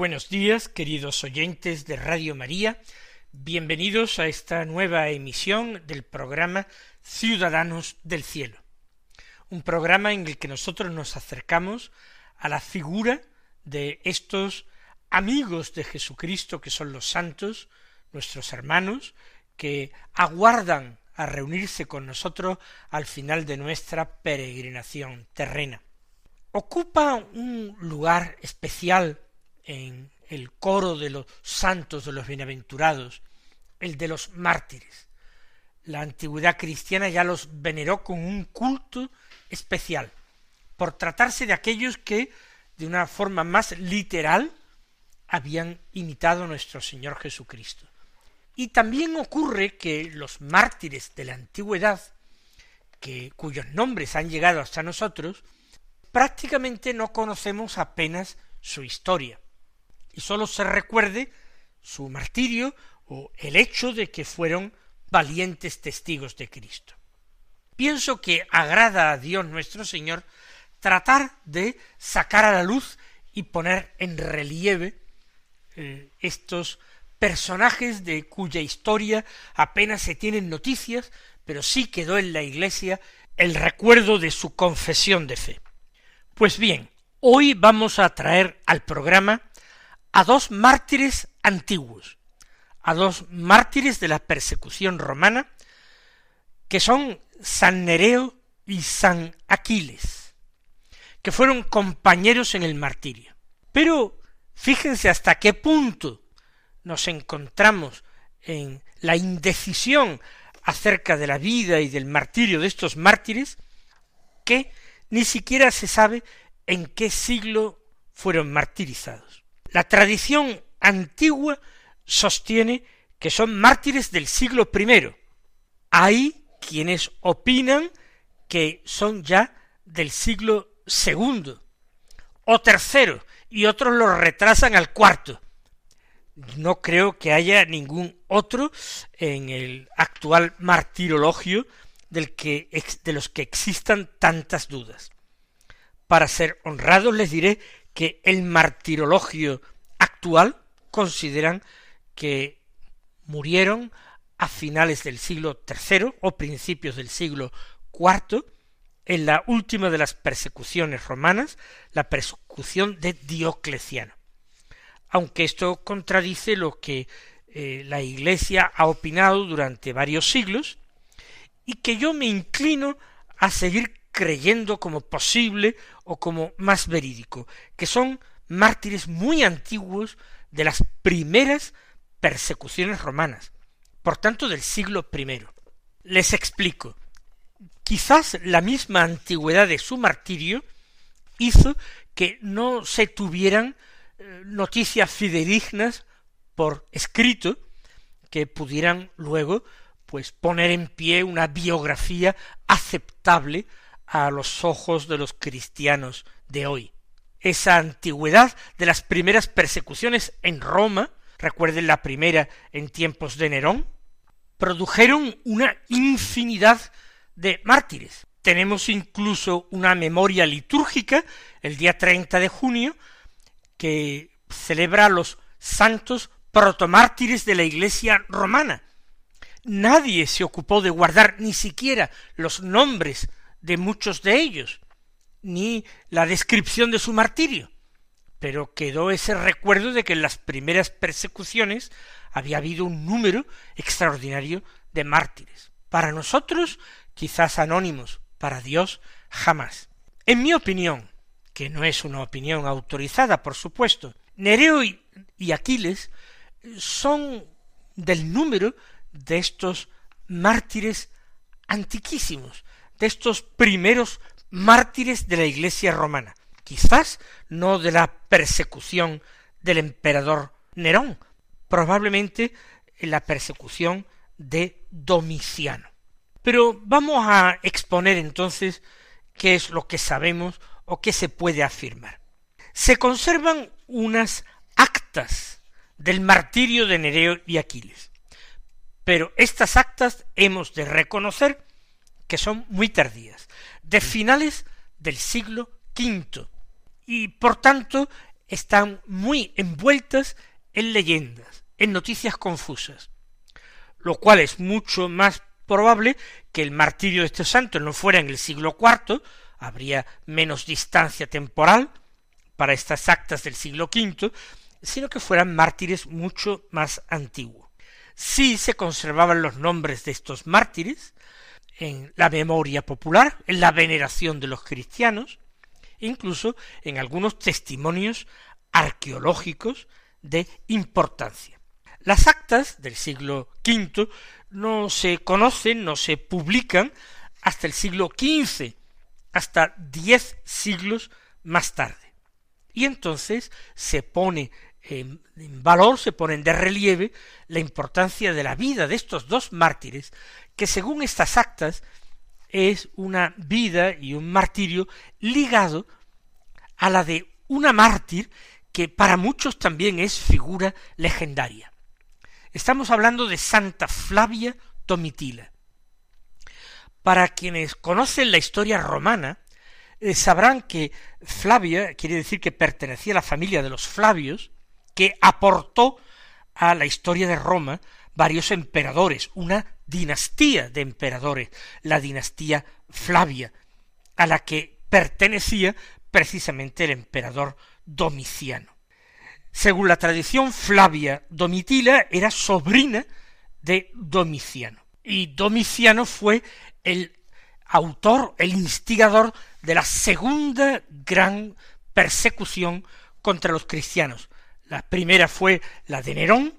Buenos días, queridos oyentes de Radio María. Bienvenidos a esta nueva emisión del programa Ciudadanos del Cielo. Un programa en el que nosotros nos acercamos a la figura de estos amigos de Jesucristo que son los santos, nuestros hermanos, que aguardan a reunirse con nosotros al final de nuestra peregrinación terrena. Ocupa un lugar especial en el coro de los santos de los bienaventurados, el de los mártires. La antigüedad cristiana ya los veneró con un culto especial, por tratarse de aquellos que, de una forma más literal, habían imitado a nuestro Señor Jesucristo. Y también ocurre que los mártires de la antigüedad, que, cuyos nombres han llegado hasta nosotros, prácticamente no conocemos apenas su historia y sólo se recuerde su martirio o el hecho de que fueron valientes testigos de Cristo. Pienso que agrada a Dios nuestro Señor tratar de sacar a la luz y poner en relieve eh, estos personajes de cuya historia apenas se tienen noticias, pero sí quedó en la Iglesia el recuerdo de su confesión de fe. Pues bien, hoy vamos a traer al programa a dos mártires antiguos, a dos mártires de la persecución romana, que son San Nereo y San Aquiles, que fueron compañeros en el martirio. Pero fíjense hasta qué punto nos encontramos en la indecisión acerca de la vida y del martirio de estos mártires, que ni siquiera se sabe en qué siglo fueron martirizados. La tradición antigua sostiene que son mártires del siglo I. Hay quienes opinan que son ya del siglo II o tercero y otros los retrasan al cuarto. No creo que haya ningún otro en el actual martirologio del que, de los que existan tantas dudas. Para ser honrados les diré que el martirologio actual consideran que murieron a finales del siglo III o principios del siglo IV en la última de las persecuciones romanas, la persecución de Diocleciano. Aunque esto contradice lo que eh, la Iglesia ha opinado durante varios siglos, y que yo me inclino a seguir creyendo como posible o como más verídico, que son mártires muy antiguos de las primeras persecuciones romanas, por tanto del siglo I. Les explico. Quizás la misma antigüedad de su martirio hizo que no se tuvieran eh, noticias fidedignas por escrito que pudieran luego pues poner en pie una biografía aceptable a los ojos de los cristianos de hoy. Esa antigüedad de las primeras persecuciones en Roma, recuerden la primera en tiempos de Nerón, produjeron una infinidad de mártires. Tenemos incluso una memoria litúrgica el día 30 de junio que celebra a los santos protomártires de la Iglesia romana. Nadie se ocupó de guardar ni siquiera los nombres de muchos de ellos, ni la descripción de su martirio, pero quedó ese recuerdo de que en las primeras persecuciones había habido un número extraordinario de mártires. Para nosotros, quizás anónimos, para Dios, jamás. En mi opinión, que no es una opinión autorizada, por supuesto, Nereo y, Aquiles son del número de estos mártires antiquísimos, de estos primeros mártires de la Iglesia romana, quizás no de la persecución del emperador Nerón, probablemente en la persecución de Domiciano. Pero vamos a exponer entonces qué es lo que sabemos o qué se puede afirmar. Se conservan unas actas del martirio de Nereo y Aquiles, pero estas actas hemos de reconocer que son muy tardías, de finales del siglo V, y por tanto están muy envueltas en leyendas, en noticias confusas, lo cual es mucho más probable que el martirio de este santo no fuera en el siglo IV, habría menos distancia temporal para estas actas del siglo V, sino que fueran mártires mucho más antiguos. Sí se conservaban los nombres de estos mártires en la memoria popular, en la veneración de los cristianos, incluso en algunos testimonios arqueológicos de importancia. Las actas del siglo V no se conocen, no se publican hasta el siglo XV, hasta diez siglos más tarde. Y entonces se pone en, valor, se pone de relieve la importancia de la vida de estos dos mártires, que según estas actas es una vida y un martirio ligado a la de una mártir que para muchos también es figura legendaria. Estamos hablando de Santa Flavia Domitila. Para quienes conocen la historia romana, eh, sabrán que Flavia quiere decir que pertenecía a la familia de los Flavios, que aportó a la historia de Roma varios emperadores, una dinastía de emperadores, la dinastía Flavia, a la que pertenecía precisamente el emperador Domiciano. Según la tradición, Flavia Domitila era sobrina de Domiciano. Y Domiciano fue el autor, el instigador de la segunda gran persecución contra los cristianos. La primera fue la de Nerón,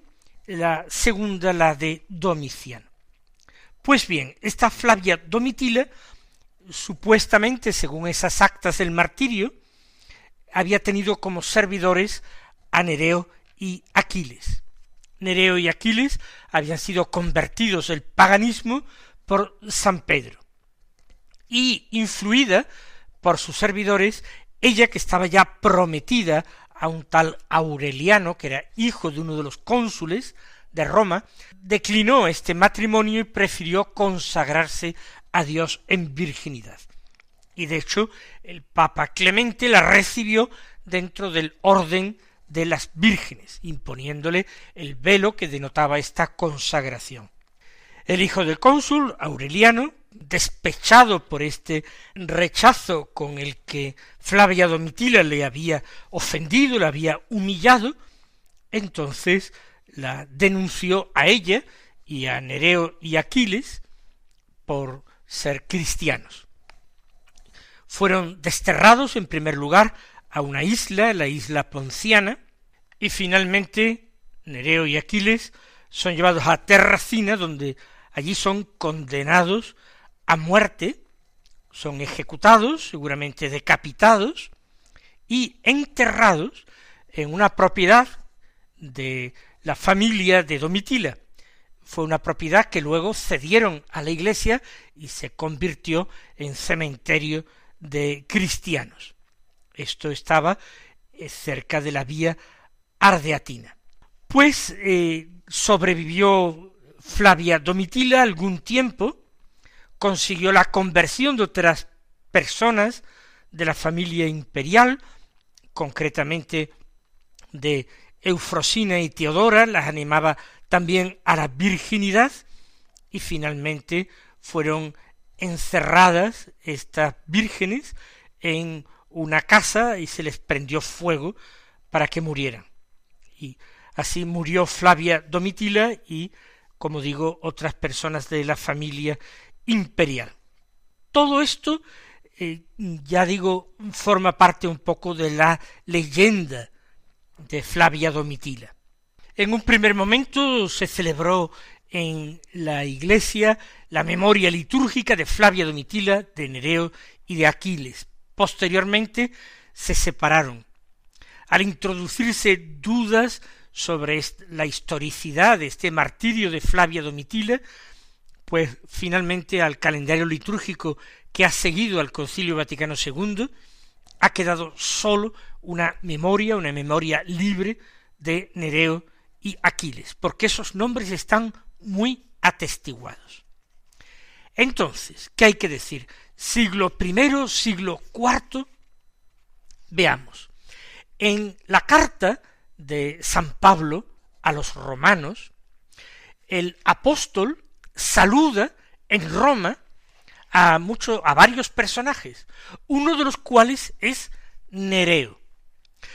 la segunda la de Domiciano. Pues bien, esta Flavia Domitila, supuestamente, según esas actas del martirio, había tenido como servidores a Nereo y Aquiles. Nereo y Aquiles habían sido convertidos del paganismo por San Pedro. Y influida por sus servidores, ella que estaba ya prometida a un tal Aureliano, que era hijo de uno de los cónsules de Roma, declinó este matrimonio y prefirió consagrarse a Dios en virginidad. Y de hecho, el Papa Clemente la recibió dentro del orden de las vírgenes, imponiéndole el velo que denotaba esta consagración. El hijo del cónsul, Aureliano, despechado por este rechazo con el que Flavia Domitila le había ofendido, le había humillado, entonces la denunció a ella y a Nereo y Aquiles por ser cristianos. Fueron desterrados en primer lugar a una isla, la isla Ponciana, y finalmente Nereo y Aquiles son llevados a Terracina, donde allí son condenados a muerte, son ejecutados, seguramente decapitados, y enterrados en una propiedad de la familia de Domitila. Fue una propiedad que luego cedieron a la iglesia y se convirtió en cementerio de cristianos. Esto estaba eh, cerca de la vía Ardeatina. Pues eh, sobrevivió Flavia Domitila algún tiempo, consiguió la conversión de otras personas de la familia imperial, concretamente de Eufrosina y Teodora, las animaba también a la virginidad, y finalmente fueron encerradas estas vírgenes en una casa y se les prendió fuego para que murieran. Y así murió Flavia Domitila y, como digo, otras personas de la familia imperial. Todo esto, eh, ya digo, forma parte un poco de la leyenda de Flavia Domitila. En un primer momento se celebró en la iglesia la memoria litúrgica de Flavia Domitila, de Nereo y de Aquiles. Posteriormente se separaron. Al introducirse dudas sobre la historicidad de este martirio de Flavia Domitila, pues finalmente al calendario litúrgico que ha seguido al Concilio Vaticano II, ha quedado solo una memoria, una memoria libre de Nereo y Aquiles, porque esos nombres están muy atestiguados. Entonces, ¿qué hay que decir? Siglo I, siglo IV, veamos. En la carta de San Pablo a los romanos, el apóstol saluda en Roma a mucho, a varios personajes, uno de los cuales es Nereo.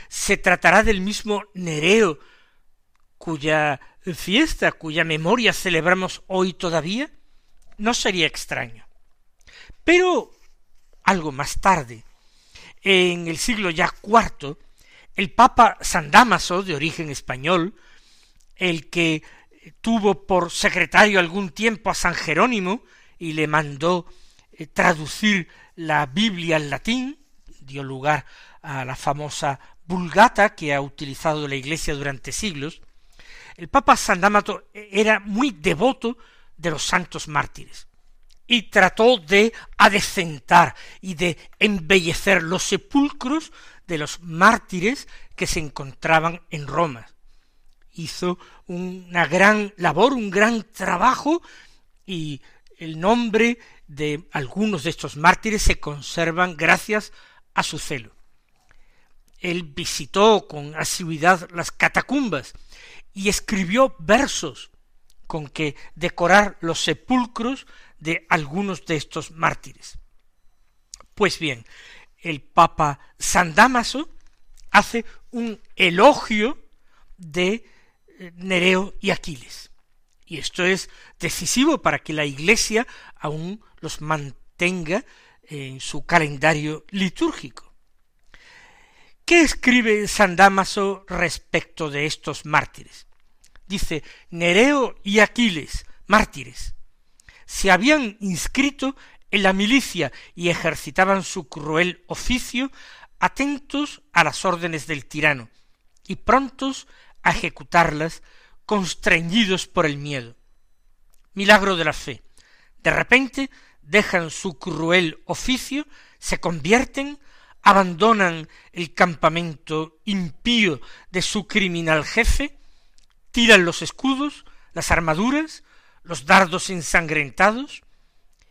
Se tratará del mismo Nereo cuya fiesta, cuya memoria celebramos hoy todavía, no sería extraño. Pero algo más tarde, en el siglo ya cuarto, el Papa San Damaso, de origen español, el que tuvo por secretario algún tiempo a San Jerónimo y le mandó eh, traducir la Biblia al latín, dio lugar a la famosa Vulgata que ha utilizado la Iglesia durante siglos, el Papa San Damaso era muy devoto de los santos mártires y trató de adecentar y de embellecer los sepulcros de los mártires que se encontraban en Roma. Hizo una gran labor, un gran trabajo y el nombre de algunos de estos mártires se conservan gracias a su celo. Él visitó con asiduidad las catacumbas y escribió versos con que decorar los sepulcros de algunos de estos mártires. Pues bien, el Papa San Damaso hace un elogio de Nereo y Aquiles. Y esto es decisivo para que la Iglesia aún los mantenga en su calendario litúrgico. ¿Qué escribe San Damaso respecto de estos mártires? Dice, Nereo y Aquiles, mártires, se habían inscrito en la milicia y ejercitaban su cruel oficio atentos a las órdenes del tirano y prontos a ejecutarlas constreñidos por el miedo. Milagro de la fe. De repente dejan su cruel oficio, se convierten, abandonan el campamento impío de su criminal jefe, tiran los escudos, las armaduras, los dardos ensangrentados,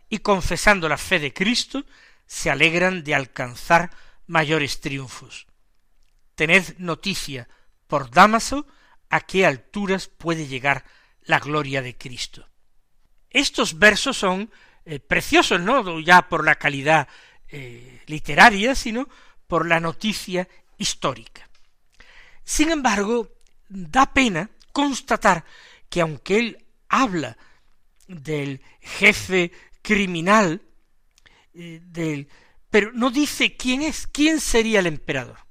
y confesando la fe de Cristo, se alegran de alcanzar mayores triunfos. Tened noticia por Damaso a qué alturas puede llegar la gloria de Cristo. Estos versos son eh, preciosos, no ya por la calidad eh, literaria, sino por la noticia histórica. Sin embargo, da pena constatar que aunque él habla del jefe criminal, eh, del, pero no dice quién es, quién sería el emperador.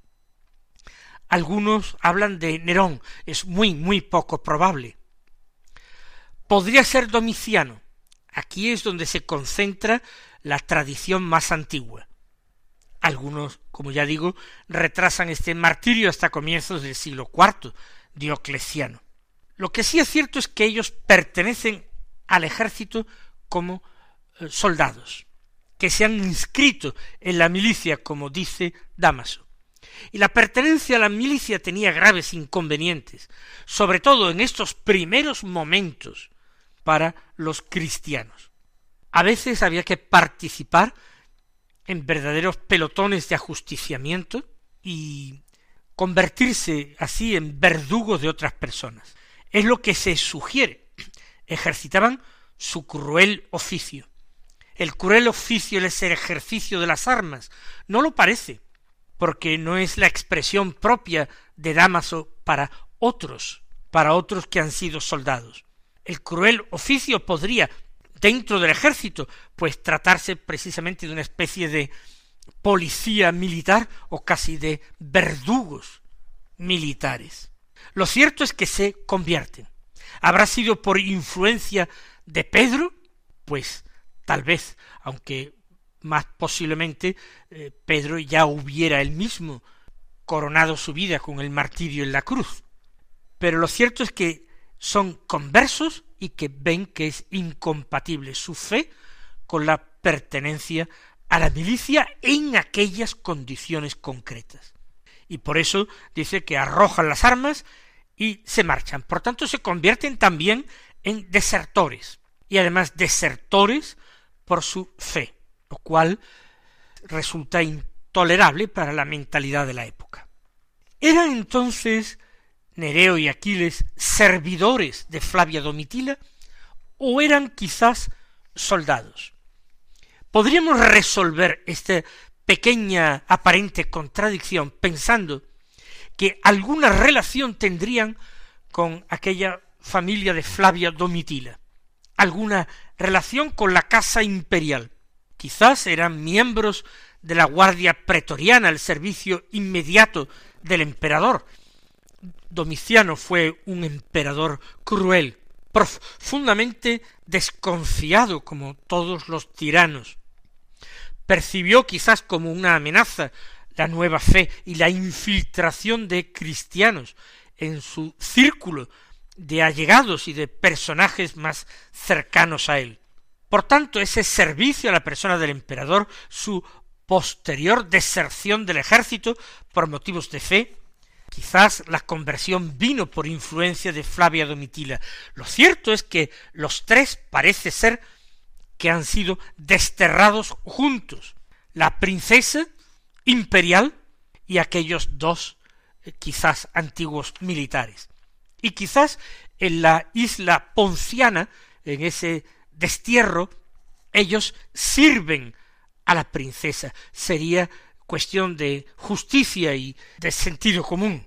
Algunos hablan de Nerón, es muy, muy poco probable. Podría ser Domiciano. Aquí es donde se concentra la tradición más antigua. Algunos, como ya digo, retrasan este martirio hasta comienzos del siglo IV, Diocleciano. Lo que sí es cierto es que ellos pertenecen al ejército como eh, soldados, que se han inscrito en la milicia, como dice Damaso. Y la pertenencia a la milicia tenía graves inconvenientes, sobre todo en estos primeros momentos para los cristianos. A veces había que participar en verdaderos pelotones de ajusticiamiento y convertirse así en verdugos de otras personas. Es lo que se sugiere. Ejercitaban su cruel oficio. El cruel oficio es el ejercicio de las armas. No lo parece porque no es la expresión propia de Damaso para otros, para otros que han sido soldados. El cruel oficio podría, dentro del ejército, pues tratarse precisamente de una especie de policía militar o casi de verdugos militares. Lo cierto es que se convierten. ¿Habrá sido por influencia de Pedro? Pues tal vez, aunque más posiblemente eh, Pedro ya hubiera él mismo coronado su vida con el martirio en la cruz. Pero lo cierto es que son conversos y que ven que es incompatible su fe con la pertenencia a la milicia en aquellas condiciones concretas. Y por eso dice que arrojan las armas y se marchan. Por tanto, se convierten también en desertores. Y además desertores por su fe, lo cual resulta intolerable para la mentalidad de la época. Eran entonces Nereo y Aquiles servidores de Flavia Domitila o eran quizás soldados. Podríamos resolver esta pequeña aparente contradicción pensando que alguna relación tendrían con aquella familia de Flavia Domitila, alguna relación con la casa imperial. Quizás eran miembros de la Guardia Pretoriana, el servicio inmediato del emperador, Domiciano fue un emperador cruel, profundamente desconfiado como todos los tiranos. Percibió quizás como una amenaza la nueva fe y la infiltración de cristianos en su círculo de allegados y de personajes más cercanos a él. Por tanto, ese servicio a la persona del emperador, su posterior deserción del ejército por motivos de fe, Quizás la conversión vino por influencia de Flavia Domitila. Lo cierto es que los tres parece ser que han sido desterrados juntos, la princesa imperial y aquellos dos eh, quizás antiguos militares. Y quizás en la isla ponciana, en ese destierro, ellos sirven a la princesa. Sería cuestión de justicia y de sentido común,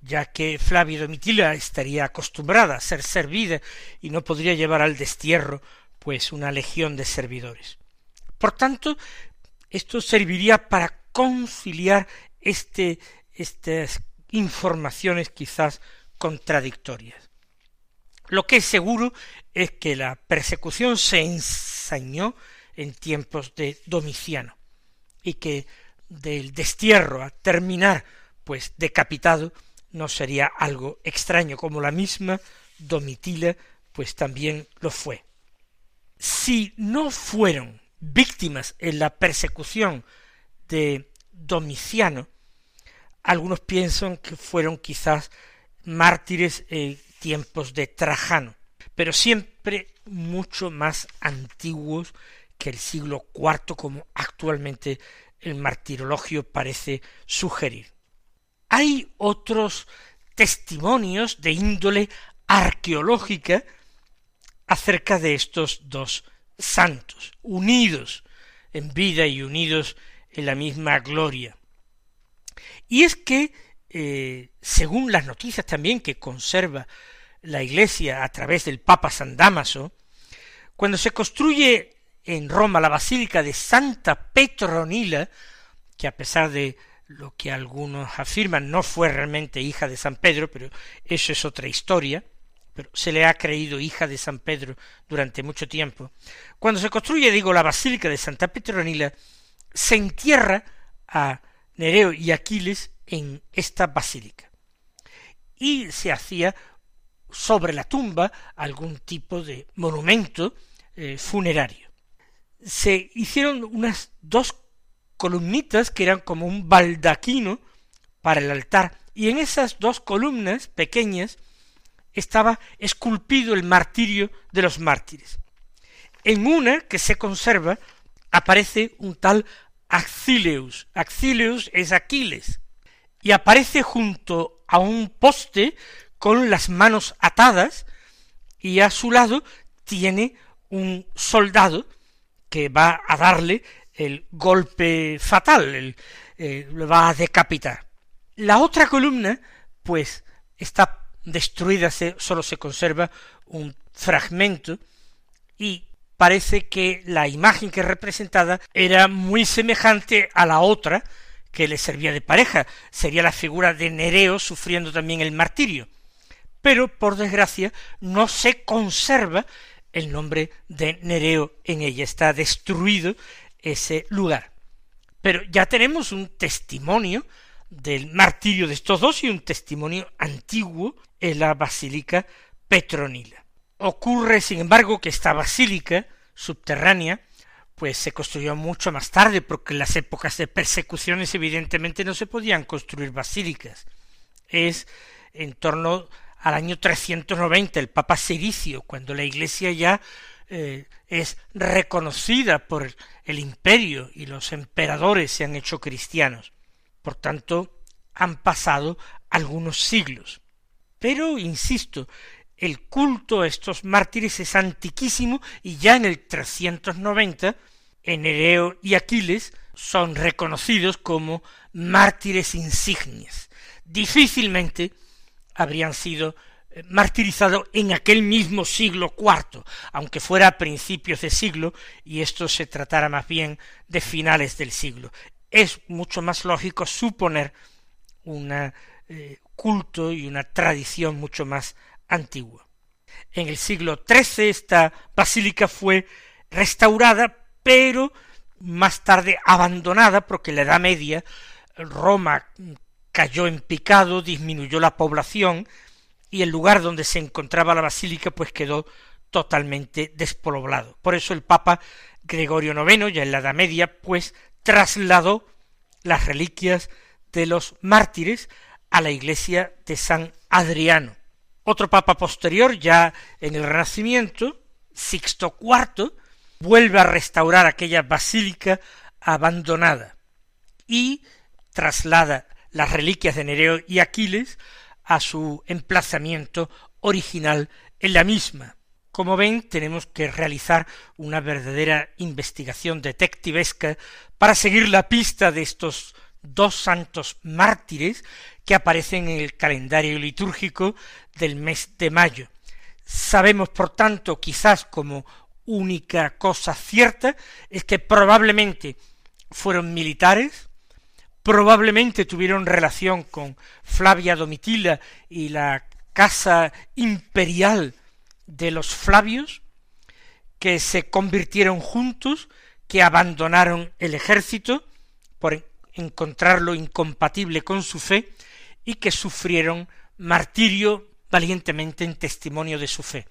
ya que Flavia Domitila estaría acostumbrada a ser servida y no podría llevar al destierro pues una legión de servidores. Por tanto, esto serviría para conciliar este, estas informaciones quizás contradictorias. Lo que es seguro es que la persecución se ensañó en tiempos de Domiciano y que del destierro a terminar pues decapitado no sería algo extraño como la misma Domitila pues también lo fue. Si no fueron víctimas en la persecución de Domiciano, algunos piensan que fueron quizás mártires en tiempos de Trajano, pero siempre mucho más antiguos que el siglo IV como actualmente el martirologio parece sugerir. Hay otros testimonios de índole arqueológica acerca de estos dos santos, unidos en vida y unidos en la misma gloria. Y es que, eh, según las noticias también que conserva la Iglesia a través del Papa San Damaso, cuando se construye en Roma la Basílica de Santa Petronila, que a pesar de lo que algunos afirman no fue realmente hija de San Pedro, pero eso es otra historia, pero se le ha creído hija de San Pedro durante mucho tiempo. Cuando se construye, digo, la Basílica de Santa Petronila, se entierra a Nereo y Aquiles en esta basílica. Y se hacía sobre la tumba algún tipo de monumento eh, funerario se hicieron unas dos columnitas que eran como un baldaquino para el altar, y en esas dos columnas pequeñas estaba esculpido el martirio de los mártires. En una que se conserva aparece un tal Axileus. Axileus es Aquiles. Y aparece junto a un poste con las manos atadas y a su lado tiene un soldado que va a darle el golpe fatal, el, eh, le va a decapitar. La otra columna, pues, está destruida, solo se conserva un fragmento y parece que la imagen que representada era muy semejante a la otra que le servía de pareja, sería la figura de Nereo sufriendo también el martirio. Pero, por desgracia, no se conserva el nombre de Nereo en ella, está destruido ese lugar. Pero ya tenemos un testimonio del martirio de estos dos y un testimonio antiguo en la Basílica Petronila. Ocurre, sin embargo, que esta basílica subterránea pues se construyó mucho más tarde, porque en las épocas de persecuciones evidentemente no se podían construir basílicas. Es en torno al año 390, el Papa Siricio, cuando la Iglesia ya eh, es reconocida por el imperio y los emperadores se han hecho cristianos. Por tanto, han pasado algunos siglos. Pero, insisto, el culto a estos mártires es antiquísimo y ya en el 390 Nereo y Aquiles son reconocidos como mártires insignes. Difícilmente habrían sido eh, martirizados en aquel mismo siglo IV, aunque fuera a principios de siglo y esto se tratara más bien de finales del siglo. Es mucho más lógico suponer un eh, culto y una tradición mucho más antigua. En el siglo XIII esta basílica fue restaurada pero más tarde abandonada porque en la Edad Media Roma cayó en picado, disminuyó la población y el lugar donde se encontraba la basílica pues quedó totalmente despoblado. Por eso el Papa Gregorio IX, ya en la Edad Media, pues trasladó las reliquias de los mártires a la iglesia de San Adriano. Otro papa posterior, ya en el Renacimiento, Sixto IV, vuelve a restaurar aquella basílica abandonada y traslada las reliquias de Nereo y Aquiles a su emplazamiento original en la misma. Como ven, tenemos que realizar una verdadera investigación detectivesca para seguir la pista de estos dos santos mártires que aparecen en el calendario litúrgico del mes de mayo. Sabemos, por tanto, quizás como única cosa cierta es que probablemente fueron militares, probablemente tuvieron relación con Flavia Domitila y la casa imperial de los Flavios, que se convirtieron juntos, que abandonaron el ejército por encontrarlo incompatible con su fe y que sufrieron martirio valientemente en testimonio de su fe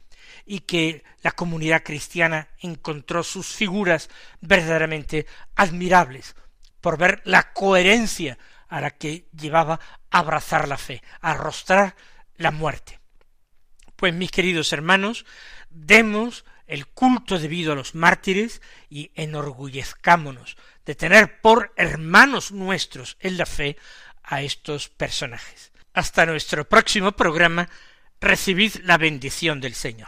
y que la comunidad cristiana encontró sus figuras verdaderamente admirables por ver la coherencia a la que llevaba a abrazar la fe, a arrostrar la muerte. Pues mis queridos hermanos, demos el culto debido a los mártires y enorgullezcámonos de tener por hermanos nuestros en la fe a estos personajes. Hasta nuestro próximo programa, recibid la bendición del Señor.